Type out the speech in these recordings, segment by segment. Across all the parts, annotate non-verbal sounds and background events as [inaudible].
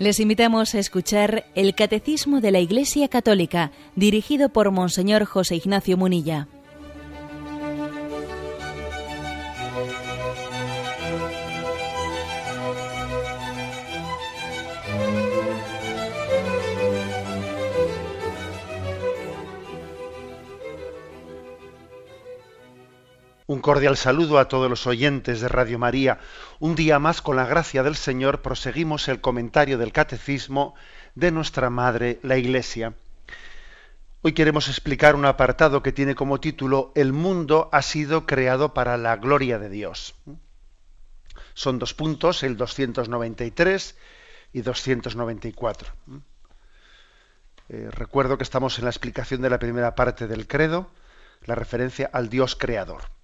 Les invitamos a escuchar el Catecismo de la Iglesia Católica, dirigido por Monseñor José Ignacio Munilla. Cordial saludo a todos los oyentes de Radio María. Un día más, con la gracia del Señor, proseguimos el comentario del Catecismo de nuestra Madre, la Iglesia. Hoy queremos explicar un apartado que tiene como título El mundo ha sido creado para la gloria de Dios. Son dos puntos, el 293 y 294. Eh, recuerdo que estamos en la explicación de la primera parte del credo, la referencia al Dios creador.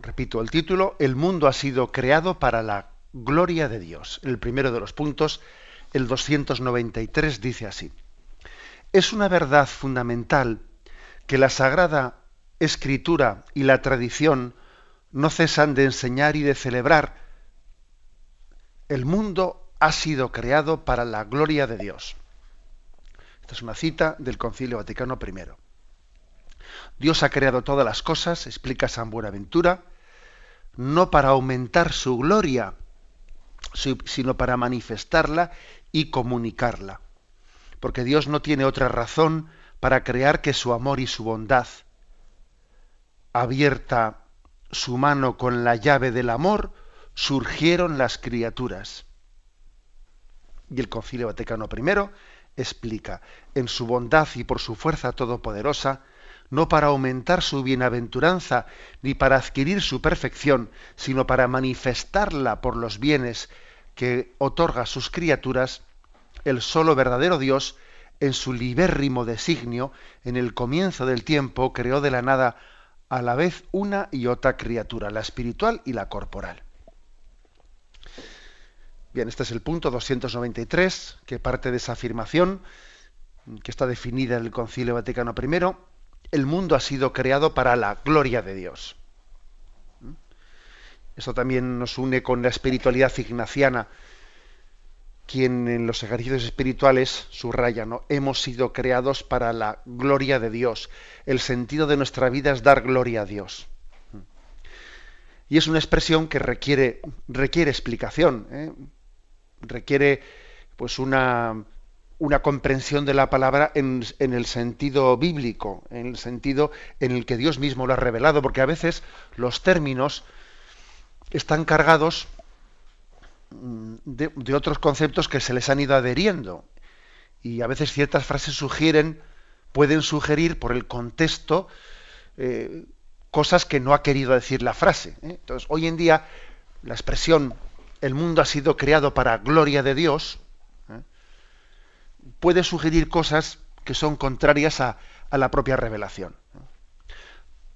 Repito el título, El mundo ha sido creado para la gloria de Dios. El primero de los puntos, el 293, dice así. Es una verdad fundamental que la Sagrada Escritura y la tradición no cesan de enseñar y de celebrar. El mundo ha sido creado para la gloria de Dios. Esta es una cita del Concilio Vaticano I. Dios ha creado todas las cosas, explica San Buenaventura, no para aumentar su gloria, sino para manifestarla y comunicarla. Porque Dios no tiene otra razón para crear que su amor y su bondad. Abierta su mano con la llave del amor, surgieron las criaturas. Y el Concilio Vaticano I explica, en su bondad y por su fuerza todopoderosa, no para aumentar su bienaventuranza ni para adquirir su perfección, sino para manifestarla por los bienes que otorga a sus criaturas, el solo verdadero Dios, en su libérrimo designio, en el comienzo del tiempo, creó de la nada a la vez una y otra criatura, la espiritual y la corporal. Bien, este es el punto 293, que parte de esa afirmación que está definida en el Concilio Vaticano I el mundo ha sido creado para la gloria de Dios. Esto también nos une con la espiritualidad ignaciana, quien en los ejercicios espirituales subraya, ¿no? hemos sido creados para la gloria de Dios. El sentido de nuestra vida es dar gloria a Dios. Y es una expresión que requiere, requiere explicación, ¿eh? requiere pues una, una comprensión de la palabra en, el sentido bíblico, en el sentido en el que Dios mismo lo ha revelado, porque a veces los términos están cargados mm, de, otros conceptos que se les han ido adheriendo. Y a veces ciertas frases sugieren, pueden sugerir por el contexto eh, cosas que no ha querido decir la frase. ¿eh? Entonces, hoy en día, la expresión el mundo ha sido creado para gloria de Dios, puede sugerir cosas que son contrarias a, la propia revelación.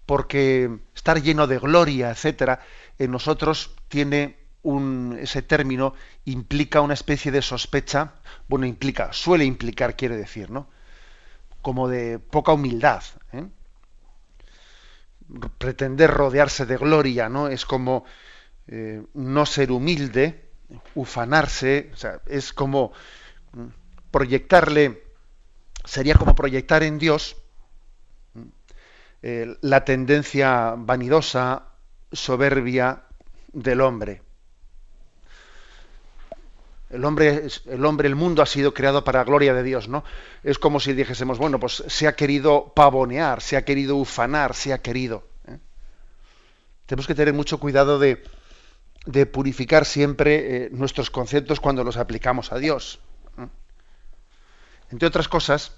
Porque estar lleno de gloria, etcétera, en nosotros tiene un, ese término implica una especie de sospecha, bueno, implica, suele implicar, quiere decir, ¿no? Como de poca humildad. ¿eh? Pretender rodearse de gloria, ¿no? Es como eh, no ser humilde, ufanarse, o sea, es como proyectarle, sería como proyectar en Dios eh, la tendencia vanidosa, soberbia del hombre. El hombre, el hombre, el mundo ha sido creado para la gloria de Dios, ¿no? Es como si dijésemos, bueno, pues se ha querido pavonear, se ha querido ufanar, se ha querido. ¿eh? Tenemos que tener mucho cuidado de, de purificar siempre eh, nuestros conceptos cuando los aplicamos a Dios. Entre otras cosas,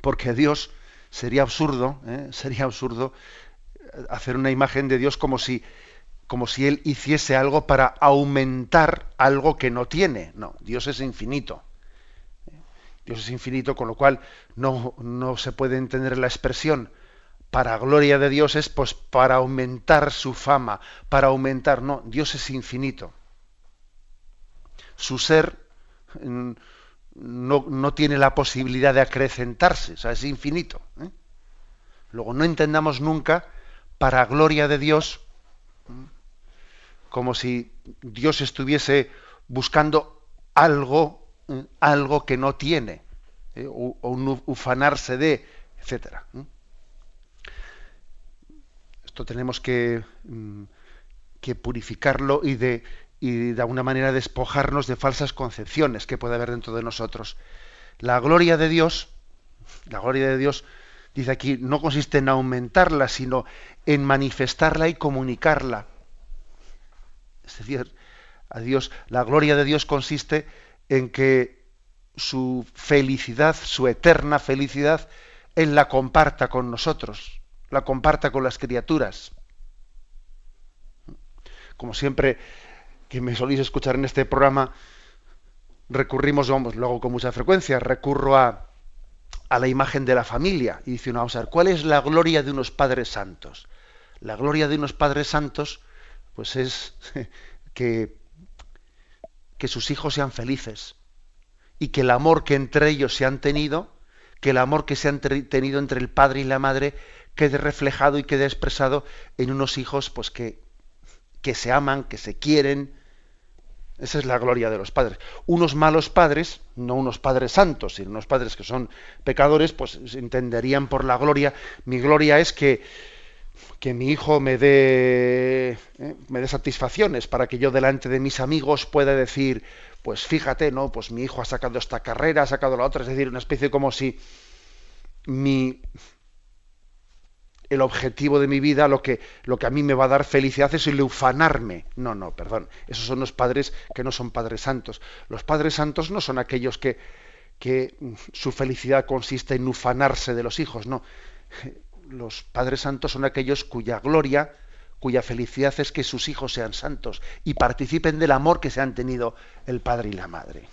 porque Dios sería absurdo, ¿eh? sería absurdo hacer una imagen de Dios como si, como si Él hiciese algo para aumentar algo que no tiene. No, Dios es infinito. Dios es infinito, con lo cual no, no se puede entender la expresión para gloria de Dios es pues para aumentar su fama, para aumentar, no, Dios es infinito. Su ser no, tiene la posibilidad de acrecentarse, o sea, es infinito. ¿eh? Luego, no entendamos nunca, para gloria de Dios, como si Dios estuviese buscando algo, algo que no tiene, ¿eh? o, un ufanarse de, etcétera. Esto tenemos que, mm, que purificarlo y de, y de alguna manera despojarnos de falsas concepciones que puede haber dentro de nosotros. La gloria de Dios, la gloria de Dios, dice aquí, no consiste en aumentarla, sino en manifestarla y comunicarla. Es decir, a Dios, la gloria de Dios consiste en que su felicidad, su eterna felicidad, Él la comparta con nosotros, la comparta con las criaturas. Como siempre que me solís escuchar en este programa, recurrimos, vamos, luego con mucha frecuencia, recurro a, a la imagen de la familia y dice uno, vamos a ver, ¿cuál es la gloria de unos padres santos? La gloria de unos padres santos, pues es [laughs] que, que sus hijos sean felices y que el amor que entre ellos se han tenido, que el amor que se han tenido entre el padre y la madre quede reflejado y quede expresado en unos hijos pues que, que se aman, que se quieren. Esa es la gloria de los padres. Unos malos padres, no unos padres santos, sino unos padres que son pecadores, pues entenderían por la gloria. Mi gloria es que que mi hijo me dé, eh, me dé satisfacciones para que yo delante de mis amigos pueda decir, pues fíjate, ¿no? Pues mi hijo ha sacado esta carrera, ha sacado la otra, es decir, una especie como si mi el objetivo de mi vida, lo que, lo que a mí me va a dar felicidad es el ufanarme. No, no, perdón. Esos son los padres que no son padres santos. Los padres santos no son aquellos que, que su felicidad consiste en ufanarse de los hijos, no los padres santos son aquellos cuya gloria, cuya felicidad es que sus hijos sean santos y participen del amor que se han tenido el padre y la madre.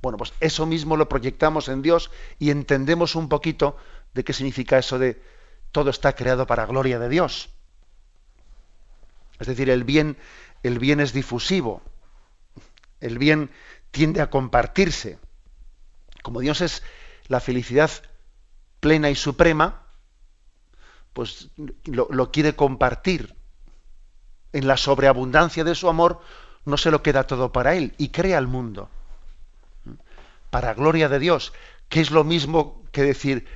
Bueno, pues eso mismo lo proyectamos en Dios y entendemos un poquito de qué significa eso de todo está creado para gloria de Dios. Es decir, el bien, el bien es difusivo. El bien tiende a compartirse. Como Dios es la felicidad plena y suprema, pues lo, quiere compartir. En la sobreabundancia de su amor no se lo queda todo para él y crea el mundo. Para gloria de Dios, que es lo mismo que decir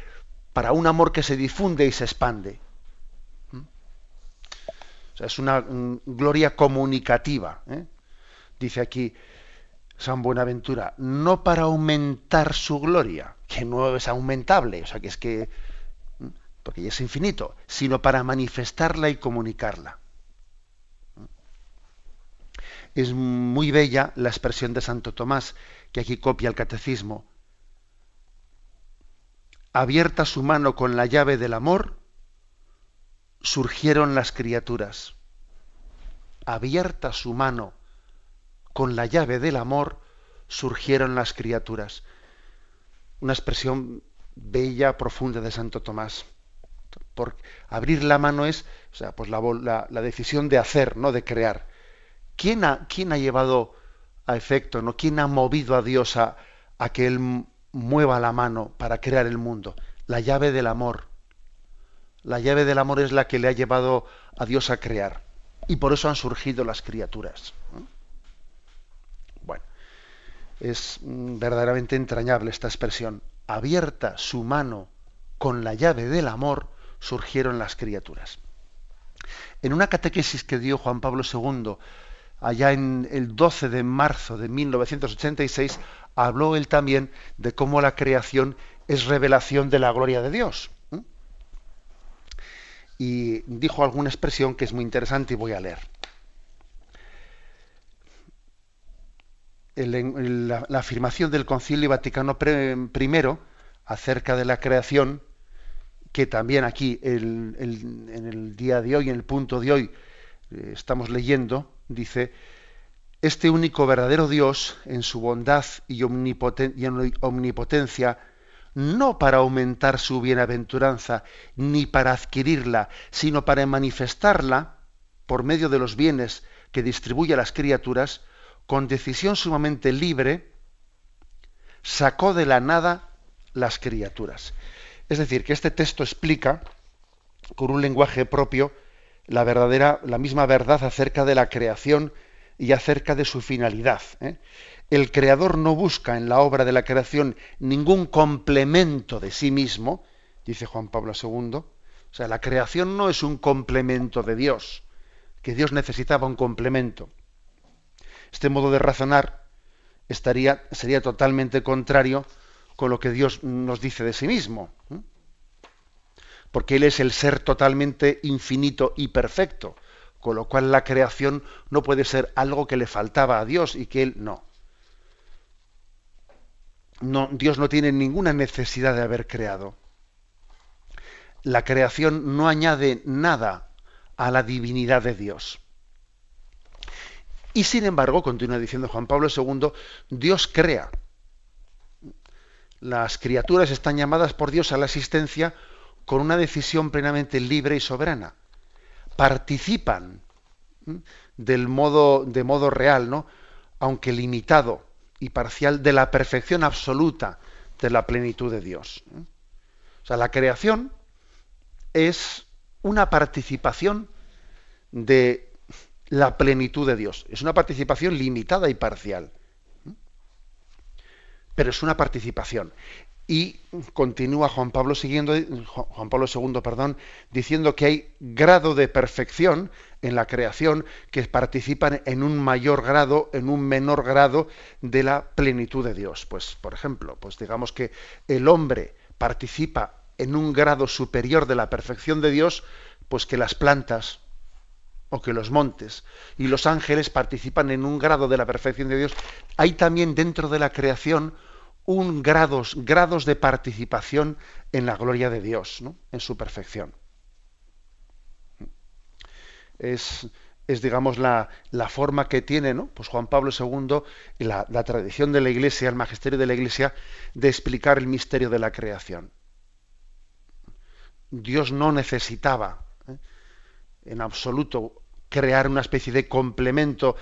para un amor que se difunde y se expande. O sea, es una gloria comunicativa. ¿eh? Dice aquí San Buenaventura, no para aumentar su gloria, que no es aumentable, o sea, que es que porque ya es infinito, sino para manifestarla y comunicarla. Es muy bella la expresión de Santo Tomás, que aquí copia el catecismo. Abierta su mano con la llave del amor, surgieron las criaturas. Abierta su mano con la llave del amor, surgieron las criaturas. Una expresión bella, profunda de Santo Tomás. Por abrir la mano es, o sea, pues la, decisión de hacer, no de crear. ¿Quién ha, quién ha llevado a efecto, no? ¿Quién ha movido a Dios a, a que él mueva la mano para crear el mundo? La llave del amor. La llave del amor es la que le ha llevado a Dios a crear. Y por eso han surgido las criaturas. Bueno, es mm, verdaderamente entrañable esta expresión. Abierta su mano con la llave del amor, surgieron las criaturas. En una catequesis que dio Juan Pablo II allá en el 12 de marzo de 1986, habló él también de cómo la creación es revelación de la gloria de Dios. Y dijo alguna expresión que es muy interesante y voy a leer. la, afirmación del Concilio Vaticano I acerca de la creación que también aquí en el día de hoy, en el punto de hoy, eh, estamos leyendo, dice, este único verdadero Dios, en su bondad y, omnipotencia, no para aumentar su bienaventuranza, ni para adquirirla, sino para manifestarla por medio de los bienes que distribuye a las criaturas, con decisión sumamente libre, sacó de la nada las criaturas. Es decir, que este texto explica con un lenguaje propio la verdadera, la misma verdad acerca de la creación y acerca de su finalidad. ¿eh? el creador no busca en la obra de la creación ningún complemento de sí mismo, dice Juan Pablo II. O sea, la creación no es un complemento de Dios, que Dios necesitaba un complemento. Este modo de razonar estaría, sería totalmente contrario con lo que Dios nos dice de sí mismo. Porque Él es el ser totalmente infinito y perfecto, con lo cual la creación no puede ser algo que le faltaba a Dios y que Él no. Dios no tiene ninguna necesidad de haber creado. La creación no añade nada a la divinidad de Dios. Y sin embargo, continúa diciendo Juan Pablo II, Dios crea. Las criaturas están llamadas por Dios a la existencia con una decisión plenamente libre y soberana. Participan del modo, de modo real, ¿no? aunque limitado y parcial, de la perfección absoluta de la plenitud de Dios. O sea, la creación es una participación de la plenitud de Dios. Es una participación limitada y parcial. Pero es una participación. Y continúa Juan Pablo siguiendo, Juan Pablo II, perdón, diciendo que hay grado de perfección en la creación que participan en un mayor grado, en un menor grado de la plenitud de Dios. Pues, por ejemplo, pues digamos que el hombre participa en un grado superior de la perfección de Dios, pues que las plantas, o que los montes y los ángeles participan en un grado de la perfección de Dios, hay también dentro de la creación un grados, grados de participación en la gloria de Dios, ¿no? en su perfección. Es, es digamos, la, la, forma que tiene ¿no? pues Juan Pablo II la, la tradición de la Iglesia, el magisterio de la Iglesia, de explicar el misterio de la creación. Dios no necesitaba en absoluto crear una especie de complemento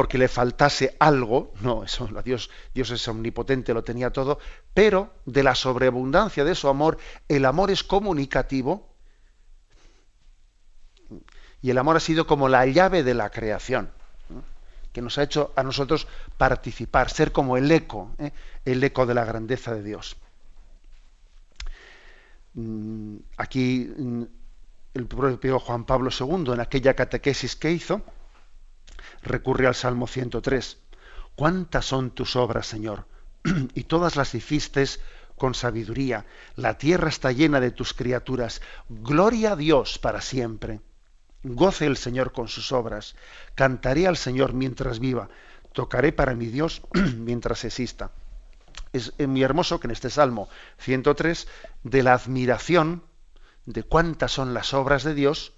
porque le faltase algo, no, Dios, Dios es omnipotente, lo tenía todo, pero de la sobreabundancia de su amor, el amor es comunicativo y el amor ha sido como la llave de la creación, que nos ha hecho a nosotros participar, ser como el eco, ¿eh? el eco de la grandeza de Dios. Mm, aquí mm, el propio Juan Pablo II, en aquella catequesis que hizo, recurre al Salmo 103. ¿Cuántas son tus obras, Señor? [clears throat] y todas las hiciste con sabiduría. La tierra está llena de tus criaturas. Gloria a Dios para siempre. Goce el Señor con sus obras. Cantaré al Señor mientras viva. Tocaré para mi Dios [clears throat] mientras exista. Es muy hermoso que en este Salmo 103, de la admiración de cuántas son las obras de Dios,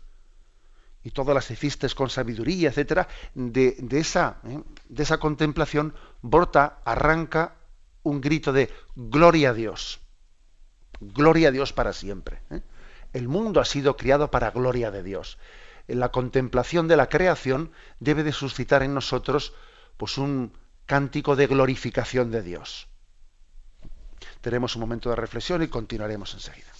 y todas las hiciste con sabiduría, etcétera, de, esa, ¿eh? de esa contemplación brota, arranca un grito de gloria a Dios. Gloria a Dios para siempre. ¿eh? El mundo ha sido criado para gloria de Dios. La contemplación de la creación debe de suscitar en nosotros pues un cántico de glorificación de Dios. Tenemos un momento de reflexión y continuaremos enseguida.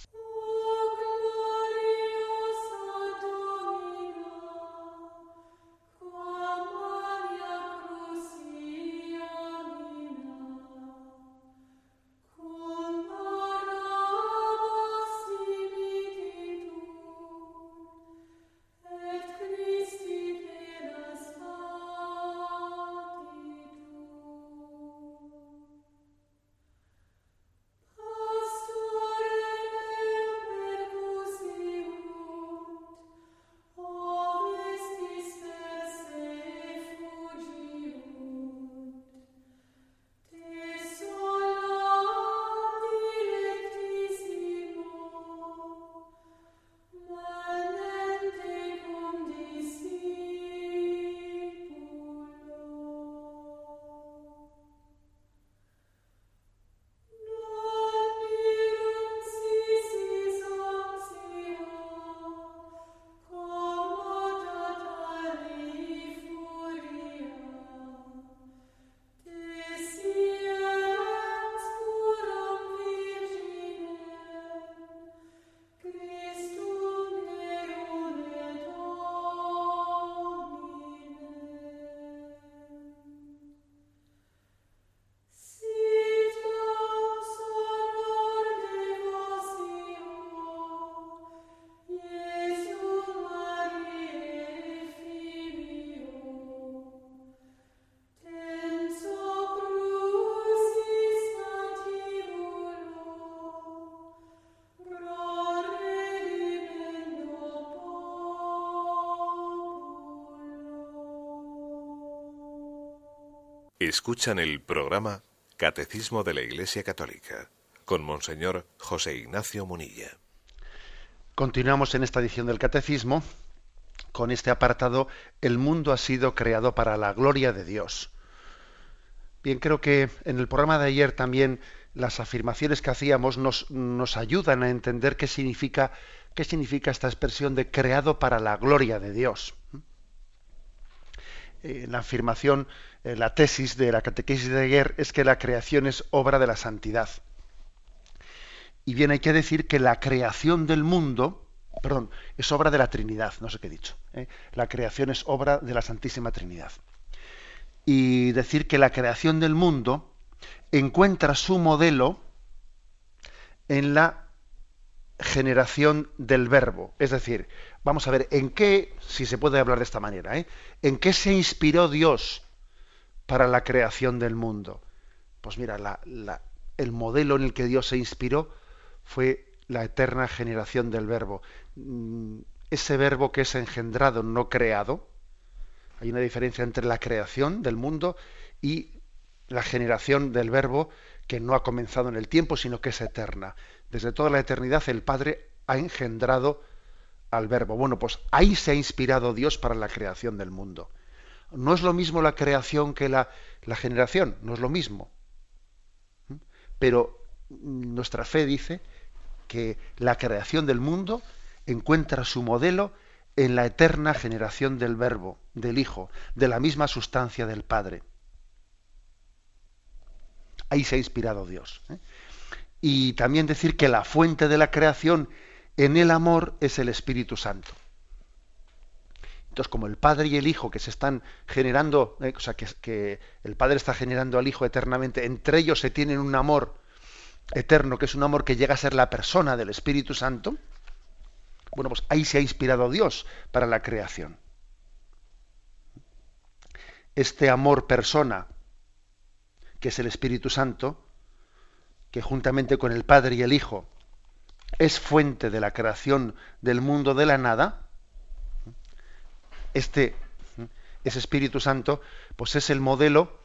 Escuchan el programa Catecismo de la Iglesia Católica con Monseñor José Ignacio Munilla. Continuamos en esta edición del Catecismo con este apartado El mundo ha sido creado para la gloria de Dios. Bien, creo que en el programa de ayer también las afirmaciones que hacíamos nos, nos ayudan a entender qué significa, qué significa esta expresión de creado para la gloria de Dios. Eh, la afirmación, eh, la tesis de la catequesis de ayer es que la creación es obra de la santidad. Y bien, hay que decir que la creación del mundo, perdón, es obra de la Trinidad, no sé qué he dicho. ¿eh? La creación es obra de la Santísima Trinidad. Y decir que la creación del mundo encuentra su modelo en la generación del verbo. Es decir, vamos a ver, ¿en qué, si se puede hablar de esta manera, ¿eh? ¿en qué se inspiró Dios para la creación del mundo? Pues mira, el modelo en el que Dios se inspiró fue la eterna generación del verbo. Mm, ese verbo que es engendrado, no creado. Hay una diferencia entre la creación del mundo y la generación del verbo que no ha comenzado en el tiempo, sino que es eterna. Desde toda la eternidad el Padre ha engendrado al verbo. Bueno, pues ahí se ha inspirado Dios para la creación del mundo. No es lo mismo la creación que la, generación, no es lo mismo. ¿Mm? Pero nuestra fe dice que la creación del mundo encuentra su modelo en la eterna generación del Verbo, del Hijo, de la misma sustancia del Padre. Ahí se ha inspirado Dios. ¿eh? Y también decir que la fuente de la creación en el amor es el Espíritu Santo. Entonces, como el Padre y el Hijo que se están generando, ¿eh? o sea, que, que el Padre está generando al Hijo eternamente, entre ellos se tienen un amor eterno, que es un amor que llega a ser la persona del Espíritu Santo, bueno, pues ahí se ha inspirado Dios para la creación. Este amor persona, que es el Espíritu Santo, que juntamente con el Padre y el Hijo es fuente de la creación del mundo de la nada, este ese Espíritu Santo, pues es el modelo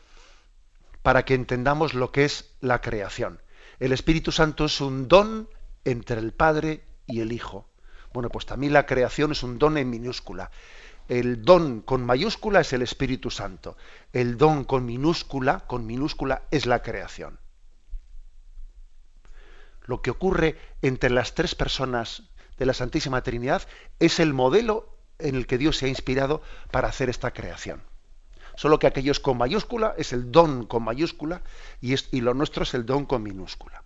para que entendamos lo que es la creación. El Espíritu Santo es un don entre el Padre y el Hijo. Bueno, pues también la creación es un don en minúscula. El don con mayúscula es el Espíritu Santo. El don con minúscula, con minúscula es la creación. Lo que ocurre entre las tres personas de la Santísima Trinidad es el modelo en el que Dios se ha inspirado para hacer esta creación. Solo que aquello es con mayúscula, es el don con mayúscula, y, y lo nuestro es el don con minúscula.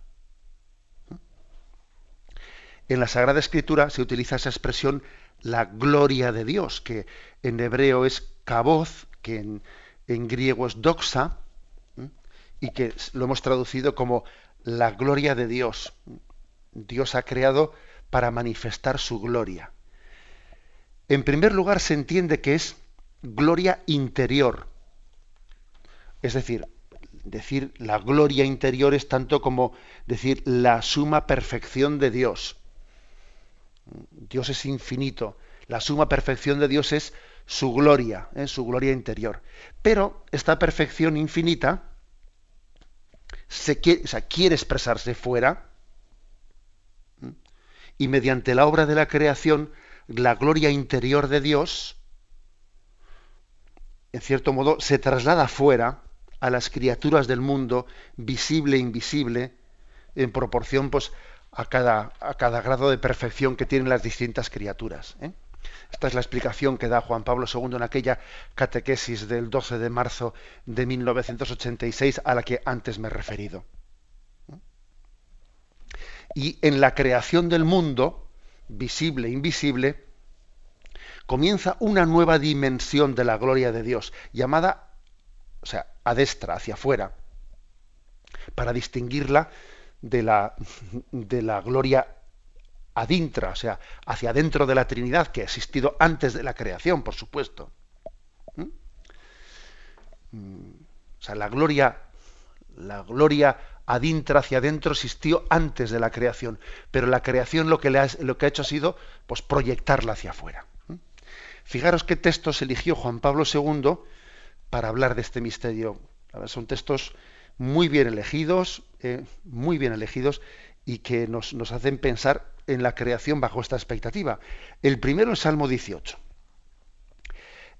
En la Sagrada Escritura se utiliza esa expresión la gloria de Dios, que en hebreo es kaboz, que en, griego es doxa, y que lo hemos traducido como la gloria de Dios. Dios ha creado para manifestar su gloria. En primer lugar, se entiende que es gloria interior. Es decir, decir la gloria interior es tanto como decir la suma perfección de Dios. Dios es infinito. La suma perfección de Dios es su gloria, ¿eh? su gloria interior. Pero esta perfección infinita quiere expresarse fuera y mediante la obra de la creación, la gloria interior de Dios en cierto modo, se traslada fuera a las criaturas del mundo, visible e invisible, en proporción pues, a, cada, a cada grado de perfección que tienen las distintas criaturas. ¿eh? Esta es la explicación que da Juan Pablo II en aquella catequesis del 12 de marzo de 1986 a la que antes me he referido. Y en la creación del mundo, visible e invisible, comienza una nueva dimensión de la gloria de Dios, llamada, o sea, a destra, hacia afuera, para distinguirla de la, de la gloria adintra, o sea, hacia adentro de la Trinidad, que ha existido antes de la creación, por supuesto. ¿Mm? O sea, la gloria, la gloria adintra hacia adentro existió antes de la creación, pero la creación lo que, ha, lo que ha hecho ha sido pues, proyectarla hacia afuera. Fijaros qué textos eligió Juan Pablo II para hablar de este misterio. Son textos muy bien elegidos, eh, muy bien elegidos y que nos, nos hacen pensar en la creación bajo esta expectativa. El primero es Salmo 18.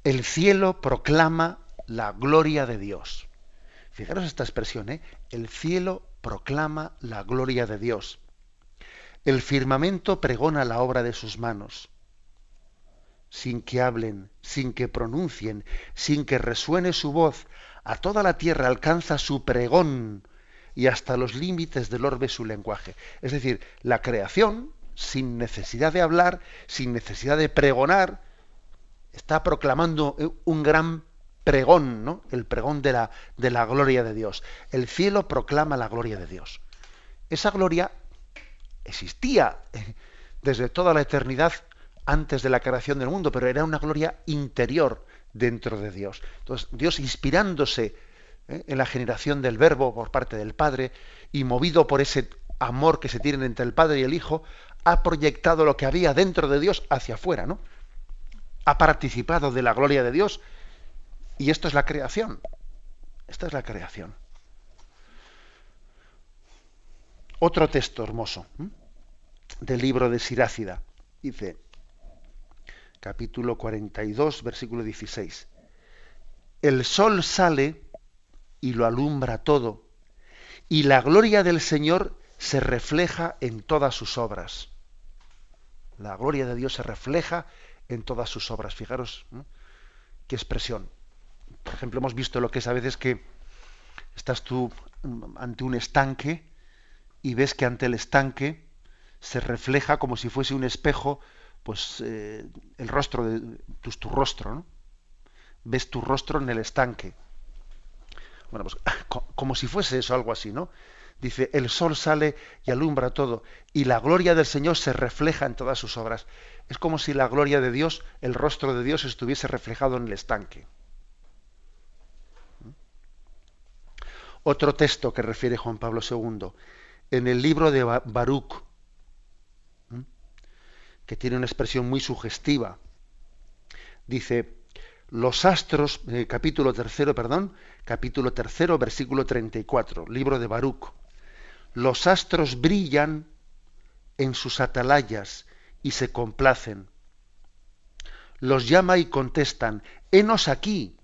El cielo proclama la gloria de Dios. Fijaros esta expresión, ¿eh? El cielo proclama la gloria de Dios. El firmamento pregona la obra de sus manos. Sin que hablen, sin que pronuncien, sin que resuene su voz, a toda la tierra alcanza su pregón y hasta los límites del orbe su lenguaje. Es decir, la creación, sin necesidad de hablar, sin necesidad de pregonar, está proclamando un gran pregón, ¿no? El pregón de la, de la gloria de Dios. El cielo proclama la gloria de Dios. Esa gloria existía eh, desde toda la eternidad antes de la creación del mundo, pero era una gloria interior dentro de Dios. Entonces, Dios inspirándose ¿eh? en la generación del Verbo por parte del Padre y movido por ese amor que se tienen entre el Padre y el Hijo, ha proyectado lo que había dentro de Dios hacia afuera, ¿no? Ha participado de la gloria de Dios y esto es la creación. Esta es la creación. Otro texto hermoso del libro de Sirácida. Dice, capítulo 42, versículo 16. El sol sale y lo alumbra todo, y la gloria del Señor se refleja en todas sus obras. La gloria de Dios se refleja en todas sus obras. Fijaros qué expresión. Por ejemplo, hemos visto lo que es a veces que estás tú ante un estanque y ves que ante el estanque se refleja como si fuese un espejo, pues eh, el rostro de tu, tu rostro, ¿no? Ves tu rostro en el estanque. Bueno, pues [laughs] como si fuese eso, algo así, ¿no? Dice, el sol sale y alumbra todo, y la gloria del Señor se refleja en todas sus obras. Es como si la gloria de Dios, el rostro de Dios, estuviese reflejado en el estanque. Otro texto que refiere Juan Pablo II, en el libro de Baruch, que tiene una expresión muy sugestiva, dice, los astros, eh, capítulo tercero, perdón, capítulo tercero, versículo 34, libro de Baruch. Los astros brillan en sus atalayas y se complacen. Los llama y contestan, henos aquí.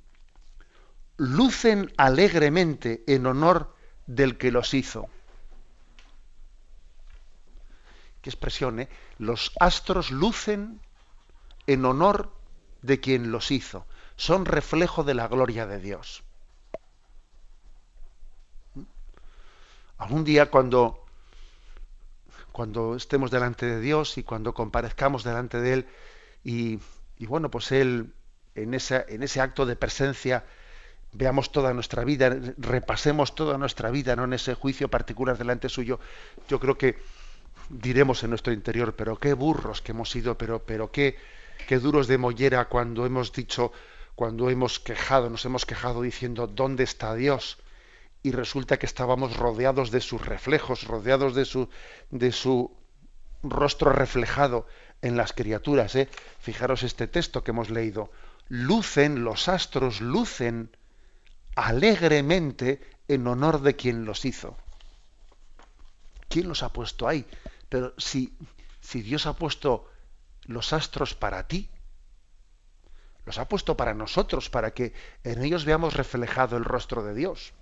Lucen alegremente en honor del que los hizo. Qué expresión, ¿eh? Los astros lucen en honor de quien los hizo son reflejo de la gloria de Dios. Algún día cuando, cuando estemos delante de Dios y cuando comparezcamos delante de Él y, bueno, pues Él en, en ese acto de presencia veamos toda nuestra vida, repasemos toda nuestra vida, no en ese juicio particular delante suyo, yo creo que diremos en nuestro interior, pero qué burros que hemos sido, pero, pero qué, qué duros de mollera cuando hemos dicho cuando hemos quejado, nos hemos quejado diciendo, ¿dónde está Dios? Y resulta que estábamos rodeados de sus reflejos, rodeados de su, de su rostro reflejado en las criaturas. ¿eh? Fijaros este texto que hemos leído. Lucen, los astros lucen alegremente en honor de quien los hizo. ¿Quién los ha puesto ahí? Pero si, si Dios ha puesto los astros para ti, los ha puesto para nosotros, para que en ellos veamos reflejado el rostro de Dios.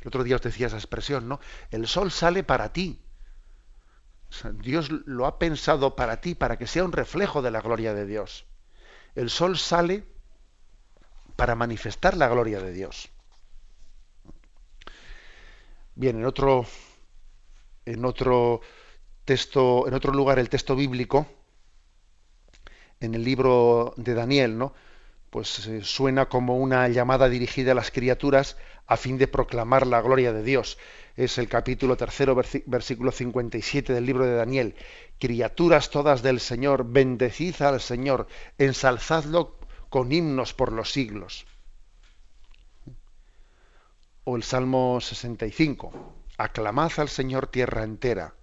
El otro día os decía esa expresión, ¿no? El sol sale para ti. Dios lo ha pensado para ti, para que sea un reflejo de la gloria de Dios. El sol sale para manifestar la gloria de Dios. Bien, en otro, en otro texto, en otro lugar, el texto bíblico, en el libro de Daniel, ¿no? Pues eh, suena como una llamada dirigida a las criaturas a fin de proclamar la gloria de Dios. Es el capítulo tercero, versículo 57 del libro de Daniel. Criaturas todas del Señor, bendecid al Señor, ensalzadlo con himnos por los siglos. O el Salmo 65. Aclamad al Señor tierra entera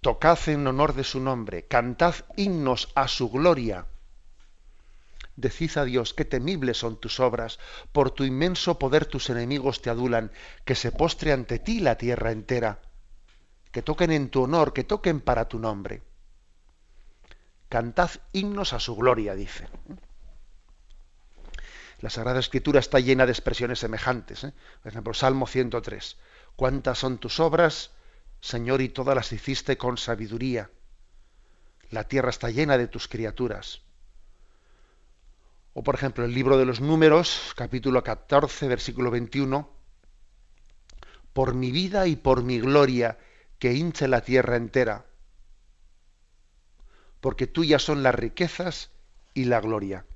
tocad en honor de su nombre, cantad himnos a su gloria, Decid a Dios qué temibles son tus obras, por tu inmenso poder tus enemigos te adulan, que se postre ante ti la tierra entera, que toquen en tu honor, que toquen para tu nombre. Cantad himnos a su gloria, dice. La Sagrada Escritura está llena de expresiones semejantes. ¿eh? Por ejemplo, Salmo 103. ¿Cuántas son tus obras, Señor, y todas las hiciste con sabiduría? La tierra está llena de tus criaturas. O por ejemplo, el libro de los números, capítulo 14, versículo 21. Por mi vida y por mi gloria, que hinche la tierra entera. Porque tuyas son las riquezas y la gloria.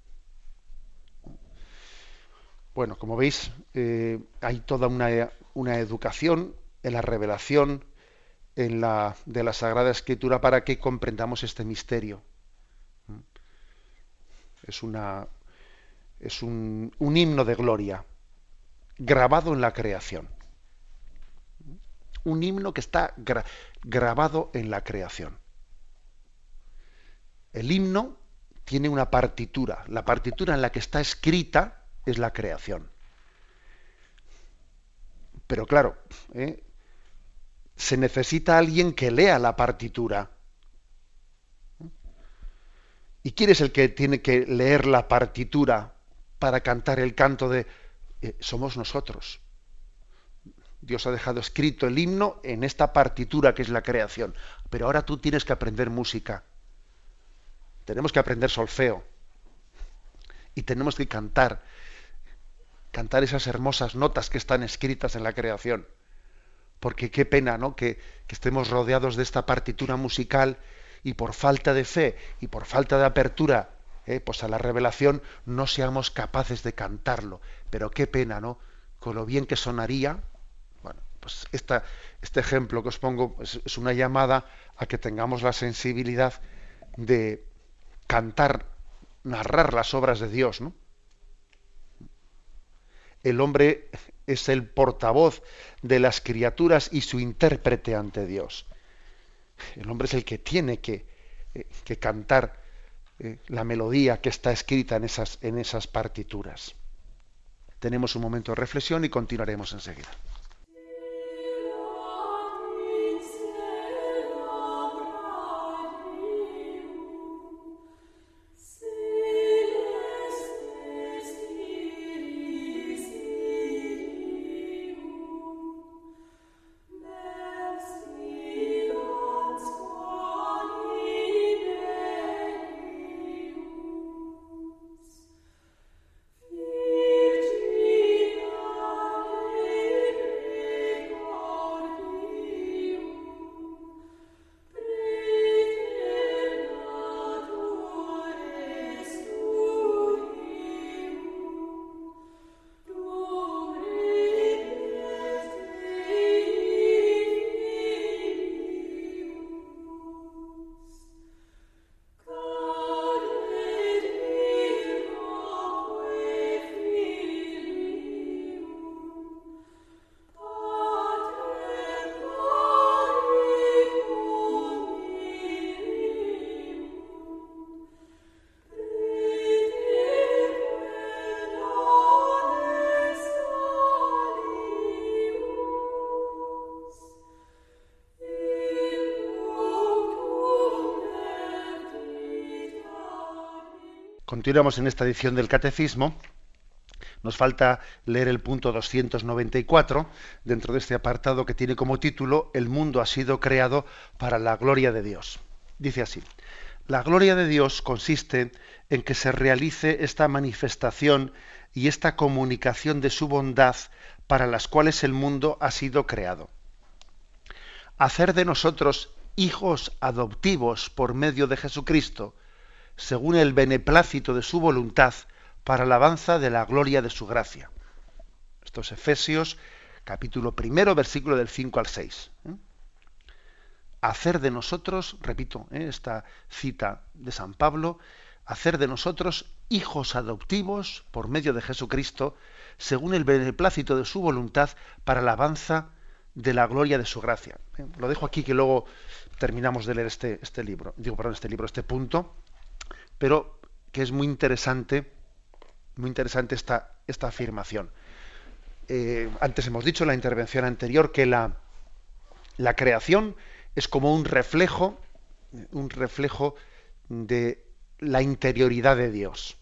Bueno, como veis, eh, hay toda una, una, educación en la revelación en la, de la Sagrada Escritura para que comprendamos este misterio. Es, una, es un, un himno de gloria grabado en la creación. Un himno que está grabado en la creación. El himno tiene una partitura. La partitura en la que está escrita es la creación. Pero claro, ¿eh? Se necesita alguien que lea la partitura. ¿Y quién es el que tiene que leer la partitura para cantar el canto de... Eh, somos nosotros. Dios ha dejado escrito el himno en esta partitura que es la creación. Pero ahora tú tienes que aprender música. Tenemos que aprender solfeo. Y tenemos que cantar cantar esas hermosas notas que están escritas en la creación. Porque qué pena, ¿no? Que, estemos rodeados de esta partitura musical y por falta de fe y por falta de apertura ¿eh? pues a la revelación no seamos capaces de cantarlo. Pero qué pena, ¿no? Con lo bien que sonaría. Bueno, pues este ejemplo que os pongo es, es una llamada a que tengamos la sensibilidad de cantar, narrar las obras de Dios, ¿no? el hombre es el portavoz de las criaturas y su intérprete ante Dios. El hombre es el que tiene que, eh, cantar eh, la melodía que está escrita en esas, en esas partituras. Tenemos un momento de reflexión y continuaremos enseguida. Continuamos en esta edición del Catecismo. Nos falta leer el punto 294 dentro de este apartado que tiene como título El mundo ha sido creado para la gloria de Dios. Dice así, la gloria de Dios consiste en que se realice esta manifestación y esta comunicación de su bondad para las cuales el mundo ha sido creado. Hacer de nosotros hijos adoptivos por medio de Jesucristo, según el beneplácito de su voluntad, para alabanza de la gloria de su gracia. Estos Efesios, capítulo primero, versículo del 5 al 6. ¿eh? Hacer de nosotros, repito, ¿eh? esta cita de San Pablo, hacer de nosotros hijos adoptivos por medio de Jesucristo, según el beneplácito de su voluntad, para alabanza de la gloria de su gracia. ¿eh? Lo dejo aquí que luego terminamos de leer este, este libro, digo, perdón, este libro, este punto pero que es muy interesante, muy interesante esta, afirmación. Eh, antes hemos dicho en la intervención anterior que la, la creación es como un reflejo, un reflejo de la interioridad de Dios.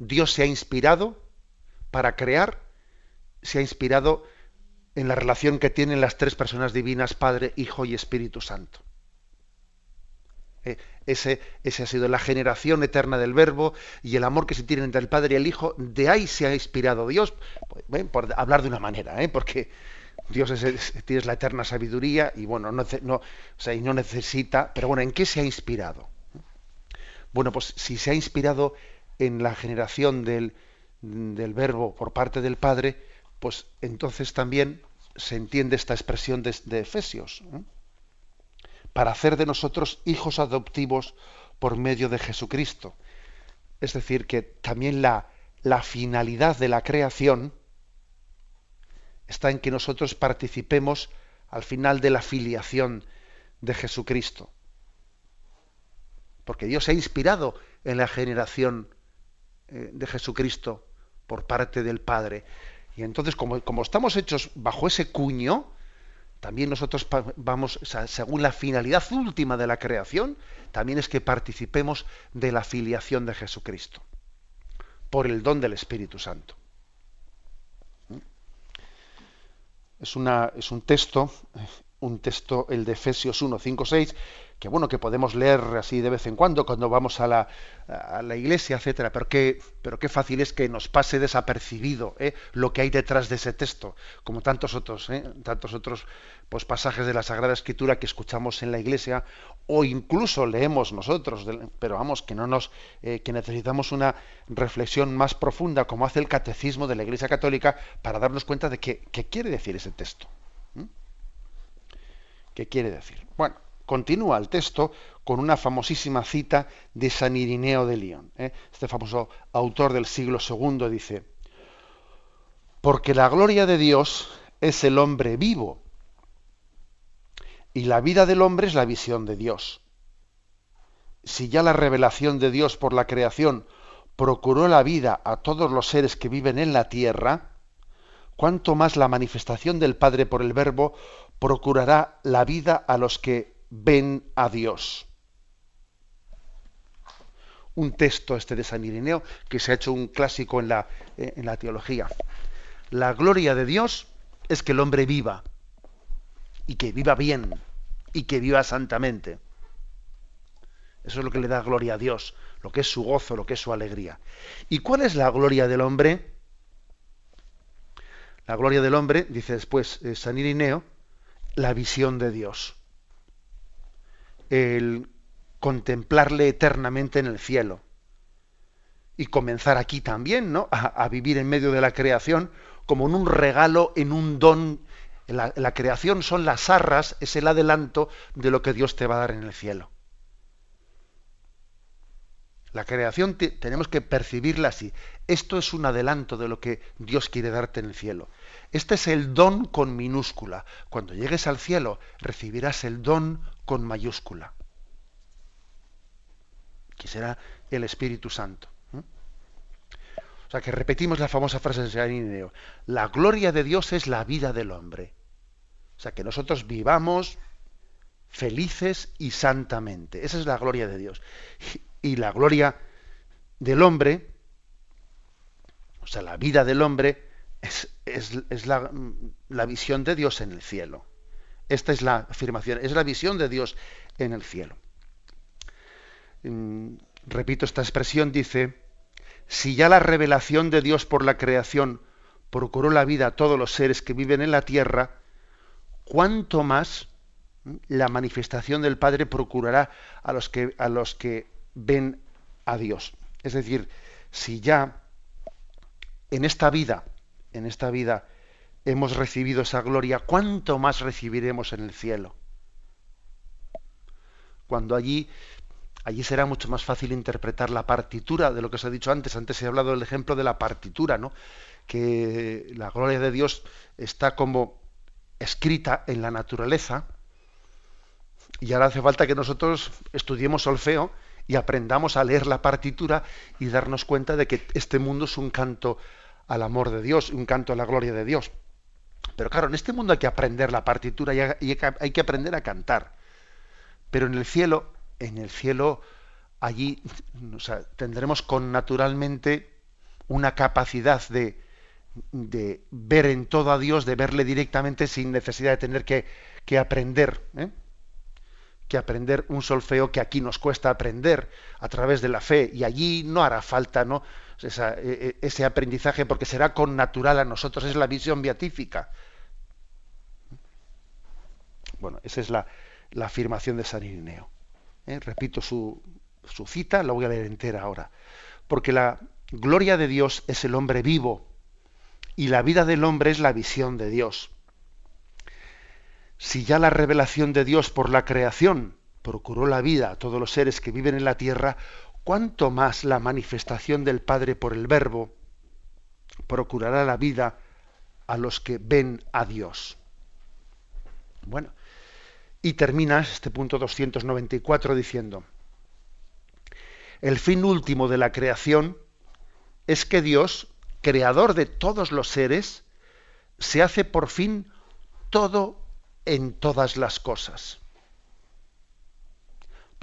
Dios se ha inspirado para crear, se ha inspirado en la relación que tienen las tres personas divinas, Padre, Hijo y Espíritu Santo. Eh, ese, ese, ha sido la generación eterna del Verbo y el amor que se tiene entre el Padre y el Hijo. De ahí se ha inspirado Dios, pues, por hablar de una manera, ¿eh? porque Dios es, la eterna sabiduría y bueno, no, no, y no necesita, pero bueno, ¿en qué se ha inspirado? Bueno, pues si se ha inspirado en la generación del, del Verbo por parte del Padre, pues entonces también se entiende esta expresión de, Efesios, para hacer de nosotros hijos adoptivos por medio de Jesucristo. Es decir, que también la, la finalidad de la creación está en que nosotros participemos al final de la filiación de Jesucristo. Porque Dios se ha inspirado en la generación eh, de Jesucristo por parte del Padre. Y entonces, como, como estamos hechos bajo ese cuño, también nosotros vamos, según la finalidad última de la creación, también es que participemos de la filiación de Jesucristo, por el don del Espíritu Santo. ¿Mm? Es, una, es un texto, un texto, el de Efesios 1, 5, 6, que bueno, que podemos leer así de vez en cuando cuando vamos a la, a la iglesia, etcétera, pero qué, pero qué fácil es que nos pase desapercibido ¿eh? lo que hay detrás de ese texto, como tantos otros, ¿eh? tantos otros pues, pasajes de la Sagrada Escritura que escuchamos en la iglesia o incluso leemos nosotros, pero vamos, que no nos, eh, que necesitamos una reflexión más profunda, como hace el catecismo de la Iglesia Católica, para darnos cuenta de qué, qué quiere decir ese texto. ¿Qué quiere decir? Bueno, Continúa el texto con una famosísima cita de San Irineo de León. ¿eh? Este famoso autor del siglo II dice, porque la gloria de Dios es el hombre vivo y la vida del hombre es la visión de Dios. Si ya la revelación de Dios por la creación procuró la vida a todos los seres que viven en la tierra, cuánto más la manifestación del Padre por el Verbo procurará la vida a los que ven a Dios. Un texto este de San Irineo que se ha hecho un clásico en la, eh, en la teología. La gloria de Dios es que el hombre viva y que viva bien y que viva santamente. Eso es lo que le da gloria a Dios, lo que es su gozo, lo que es su alegría. ¿Y cuál es la gloria del hombre? La gloria del hombre, dice después eh, San Irineo, la visión de Dios el contemplarle eternamente en el cielo. Y comenzar aquí también, ¿no? A, vivir en medio de la creación como en un regalo, en un don. La, creación son las arras, es el adelanto de lo que Dios te va a dar en el cielo. La creación tenemos que percibirla así. Esto es un adelanto de lo que Dios quiere darte en el cielo. Este es el don con minúscula. Cuando llegues al cielo recibirás el don con mayúscula, que será el Espíritu Santo. O sea que repetimos la famosa frase de San la gloria de Dios es la vida del hombre. O sea que nosotros vivamos felices y santamente. Esa es la gloria de Dios. Y la gloria del hombre, o sea, la vida del hombre, es, la, la visión de Dios en el cielo. Esta es la afirmación, es la visión de Dios en el cielo. Mm, repito esta expresión, dice, si ya la revelación de Dios por la creación procuró la vida a todos los seres que viven en la tierra, ¿cuánto más mm, la manifestación del Padre procurará a los que, a los que ven a Dios? Es decir, si ya en esta vida, en esta vida, hemos recibido esa gloria, ¿cuánto más recibiremos en el cielo? Cuando allí, allí será mucho más fácil interpretar la partitura de lo que se ha dicho antes. Antes he hablado del ejemplo de la partitura, ¿no? Que la gloria de Dios está como escrita en la naturaleza. Y ahora hace falta que nosotros estudiemos solfeo y aprendamos a leer la partitura y darnos cuenta de que este mundo es un canto al amor de Dios, un canto a la gloria de Dios. Pero claro, en este mundo hay que aprender la partitura y hay que aprender a cantar. Pero en el cielo, en el cielo, allí tendremos con naturalmente una capacidad de, de, ver en todo a Dios, de verle directamente sin necesidad de tener que, que aprender. ¿eh? que aprender un solfeo que aquí nos cuesta aprender a través de la fe y allí no hará falta ¿no? E, e, ese aprendizaje porque será con natural a nosotros, es la visión beatífica. Bueno, esa es la, afirmación de San Irineo. ¿eh? Repito su, su cita, la voy a leer entera ahora. Porque la gloria de Dios es el hombre vivo y la vida del hombre es la visión de Dios. Si ya la revelación de Dios por la creación procuró la vida a todos los seres que viven en la tierra, cuánto más la manifestación del Padre por el Verbo procurará la vida a los que ven a Dios. Bueno, y termina este punto 294 diciendo, el fin último de la creación es que Dios, creador de todos los seres, se hace por fin todo en todas las cosas,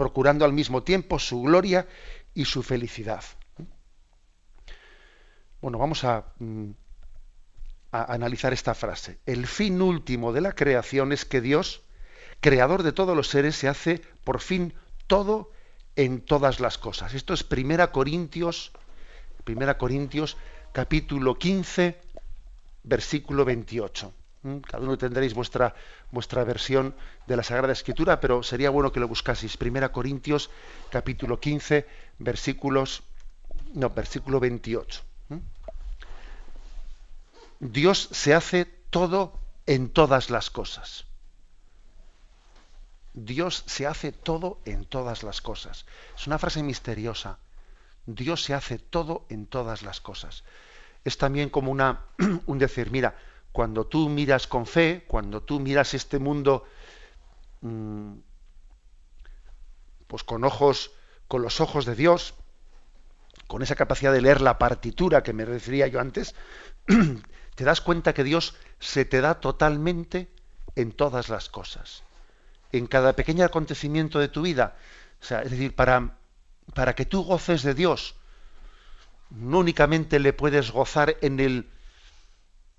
procurando al mismo tiempo su gloria y su felicidad. Bueno, vamos a, mm, a, analizar esta frase. El fin último de la creación es que Dios, creador de todos los seres, se hace por fin todo en todas las cosas. Esto es Primera Corintios, Primera Corintios, capítulo 15, versículo 28. ¿Mm? Cada uno tendréis vuestra, vuestra versión de la Sagrada Escritura, pero sería bueno que lo buscaseis. Primera Corintios, capítulo 15, versículos, no, versículo 28. ¿Mm? Dios se hace todo en todas las cosas. Dios se hace todo en todas las cosas. Es una frase misteriosa. Dios se hace todo en todas las cosas. Es también como una, [clears throat] un decir, mira, cuando tú miras con fe, cuando tú miras este mundo mm, pues con ojos, con los ojos de Dios, con esa capacidad de leer la partitura que me refería yo antes, [clears throat] te das cuenta que Dios se te da totalmente en todas las cosas, en cada pequeño acontecimiento de tu vida. Sea, es decir, para, para que tú goces de Dios, no únicamente le puedes gozar en el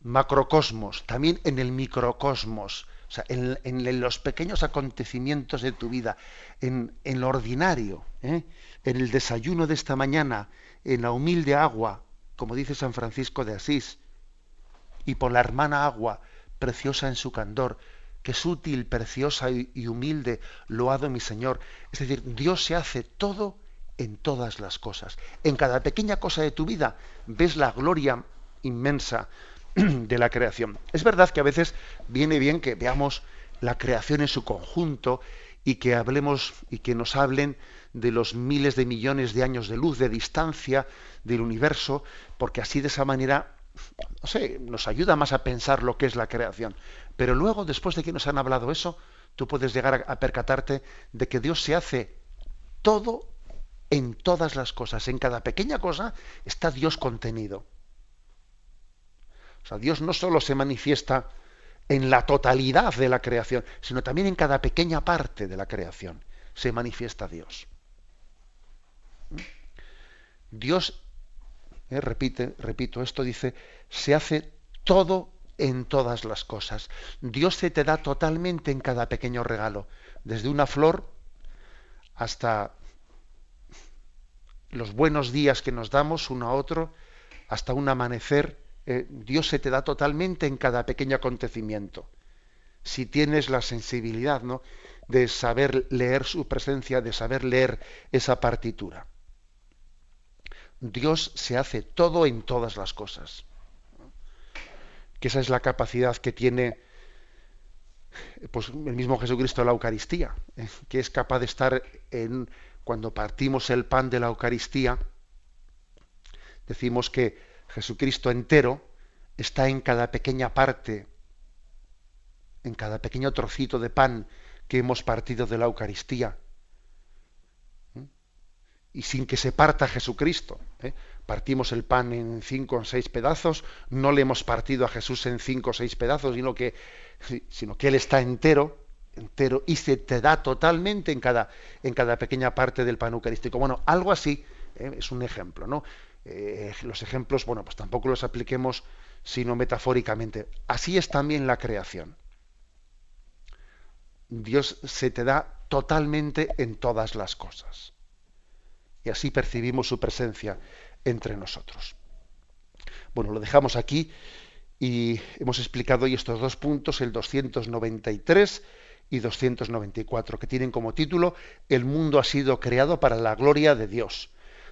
macrocosmos, también en el microcosmos, o sea, en, los pequeños acontecimientos de tu vida, en, lo ordinario, ¿eh? en el desayuno de esta mañana, en la humilde agua, como dice San Francisco de Asís, y por la hermana agua, preciosa en su candor, que es útil, preciosa y humilde, loado mi Señor. Es decir, Dios se hace todo en todas las cosas. En cada pequeña cosa de tu vida ves la gloria inmensa [clears throat] de la creación. Es verdad que a veces viene bien que veamos la creación en su conjunto y que hablemos y que nos hablen de los miles de millones de años de luz de distancia del universo, porque así de esa manera, no sé, nos ayuda más a pensar lo que es la creación. Pero luego, después de que nos han hablado eso, tú puedes llegar a, percatarte de que Dios se hace todo en todas las cosas. En cada pequeña cosa está Dios contenido. O sea, Dios no solo se manifiesta en la totalidad de la creación, sino también en cada pequeña parte de la creación se manifiesta Dios. Dios, eh, repite, repito, esto dice, se hace todo en todas las cosas. Dios se te da totalmente en cada pequeño regalo, desde una flor hasta los buenos días que nos damos uno a otro, hasta un amanecer eh, Dios se te da totalmente en cada pequeño acontecimiento. Si tienes la sensibilidad ¿no? de saber leer su presencia, de saber leer esa partitura. Dios se hace todo en todas las cosas. Que esa es la capacidad que tiene pues, el mismo Jesucristo en la Eucaristía, ¿eh? que es capaz de estar en cuando partimos el pan de la Eucaristía, decimos que Jesucristo entero está en cada pequeña parte, en cada pequeño trocito de pan que hemos partido de la Eucaristía. ¿Mm? y sin que se parta Jesucristo. ¿eh? Partimos el pan en cinco o seis pedazos, no le hemos partido a Jesús en cinco o seis pedazos, sino que, sino que Él está entero, entero y se te da totalmente en cada, en cada pequeña parte del pan eucarístico. Bueno, algo así ¿eh? es un ejemplo, ¿no? Eh, los ejemplos, bueno, pues tampoco los apliquemos sino metafóricamente. Así es también la creación. Dios se te da totalmente en todas las cosas. Y así percibimos su presencia entre nosotros. Bueno, lo dejamos aquí y hemos explicado hoy estos dos puntos, el 293 y 294, que tienen como título El mundo ha sido creado para la gloria de Dios.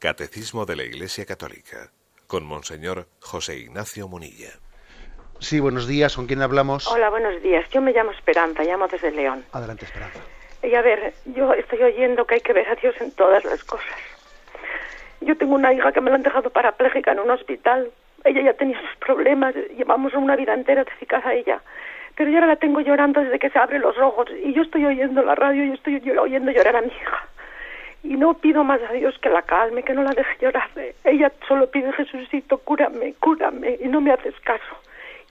Catecismo de la Iglesia Católica con Monseñor José Ignacio Munilla. Sí, buenos días. ¿Con quién hablamos? Hola, buenos días. Yo me llamo Esperanza, llamo desde León. Adelante, Esperanza. Y a ver, yo estoy oyendo que hay que ver a Dios en todas las cosas. Yo tengo una hija que me la han dejado parapléjica en un hospital. Ella ya tenía sus problemas, llevamos una vida entera dedicada a ella. Pero yo ahora la tengo llorando desde que se abre los ojos. Y yo estoy oyendo la radio y estoy oyendo llorar a mi hija y no pido más a Dios que la calme, que no la deje llorar. Ella solo pide, Jesucito, cúrame, cúrame, y no me haces caso.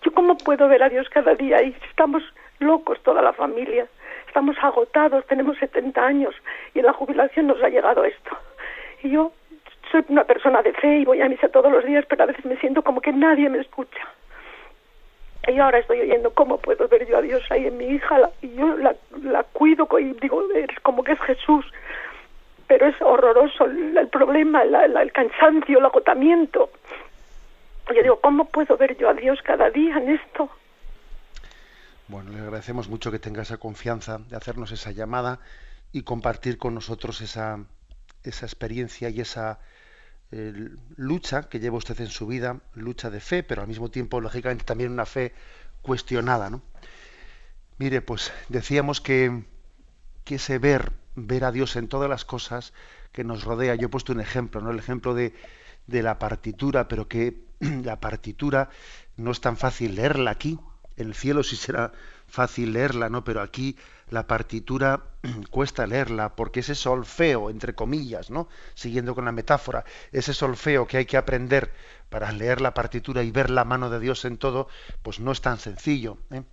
¿Yo cómo puedo ver a Dios cada día? Y estamos locos toda la familia, estamos agotados, tenemos 70 años y en la jubilación nos ha llegado esto. Y yo soy una persona de fe y voy a misa todos los días, pero a veces me siento como que nadie me escucha. Y ahora estoy oyendo cómo puedo ver yo a Dios ahí en mi hija, y yo la, la cuido y digo, es como que es Jesús, pero es horroroso el, problema, el cansancio, el agotamiento. Yo digo, ¿cómo puedo ver yo a Dios cada día en esto? Bueno, le agradecemos mucho que tenga esa confianza de hacernos esa llamada y compartir con nosotros esa, esa experiencia y esa eh, lucha que lleva usted en su vida, lucha de fe, pero al mismo tiempo, lógicamente, también una fe cuestionada, ¿no? Mire, pues decíamos que, que ese ver ver a Dios en todas las cosas que nos rodea. Yo he puesto un ejemplo, ¿no? El ejemplo de, de la partitura, pero que [clears throat] la partitura no es tan fácil leerla aquí. En el cielo sí será fácil leerla, ¿no? Pero aquí la partitura [clears throat] cuesta leerla porque ese solfeo, entre comillas, ¿no? Siguiendo con la metáfora, ese solfeo que hay que aprender para leer la partitura y ver la mano de Dios en todo, pues no es tan sencillo. ¿eh?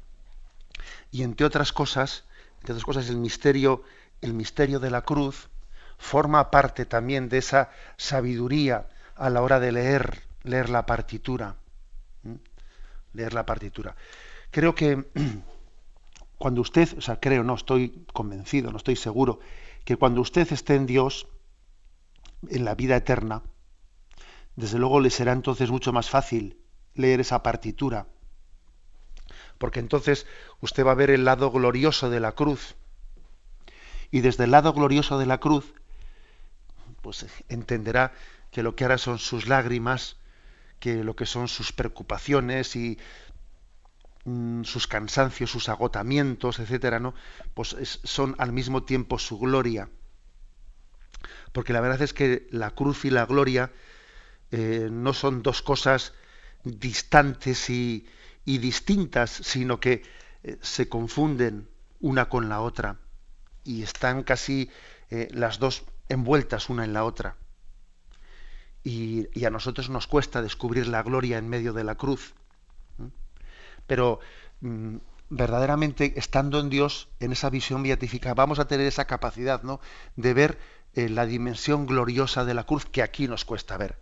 Y entre otras cosas, entre otras cosas, el misterio el misterio de la cruz forma parte también de esa sabiduría a la hora de leer, leer la partitura. Leer la partitura. Creo que [clears throat] cuando usted, o sea, creo, no estoy convencido, no estoy seguro, que cuando usted esté en Dios, en la vida eterna, desde luego le será entonces mucho más fácil leer esa partitura, porque entonces usted va a ver el lado glorioso de la cruz, y desde el lado glorioso de la cruz, pues entenderá que lo que hará son sus lágrimas, que lo que son sus preocupaciones y mm, sus cansancios, sus agotamientos, etcétera, ¿no? Pues son al mismo tiempo su gloria. Porque la verdad es que la cruz y la gloria eh, no son dos cosas distantes y, distintas, sino que eh, se confunden una con la otra y están casi eh, las dos envueltas una en la otra. Y, a nosotros nos cuesta descubrir la gloria en medio de la cruz. Pero mm, verdaderamente, estando en Dios, en esa visión beatífica, vamos a tener esa capacidad ¿no? de ver eh, la dimensión gloriosa de la cruz que aquí nos cuesta ver.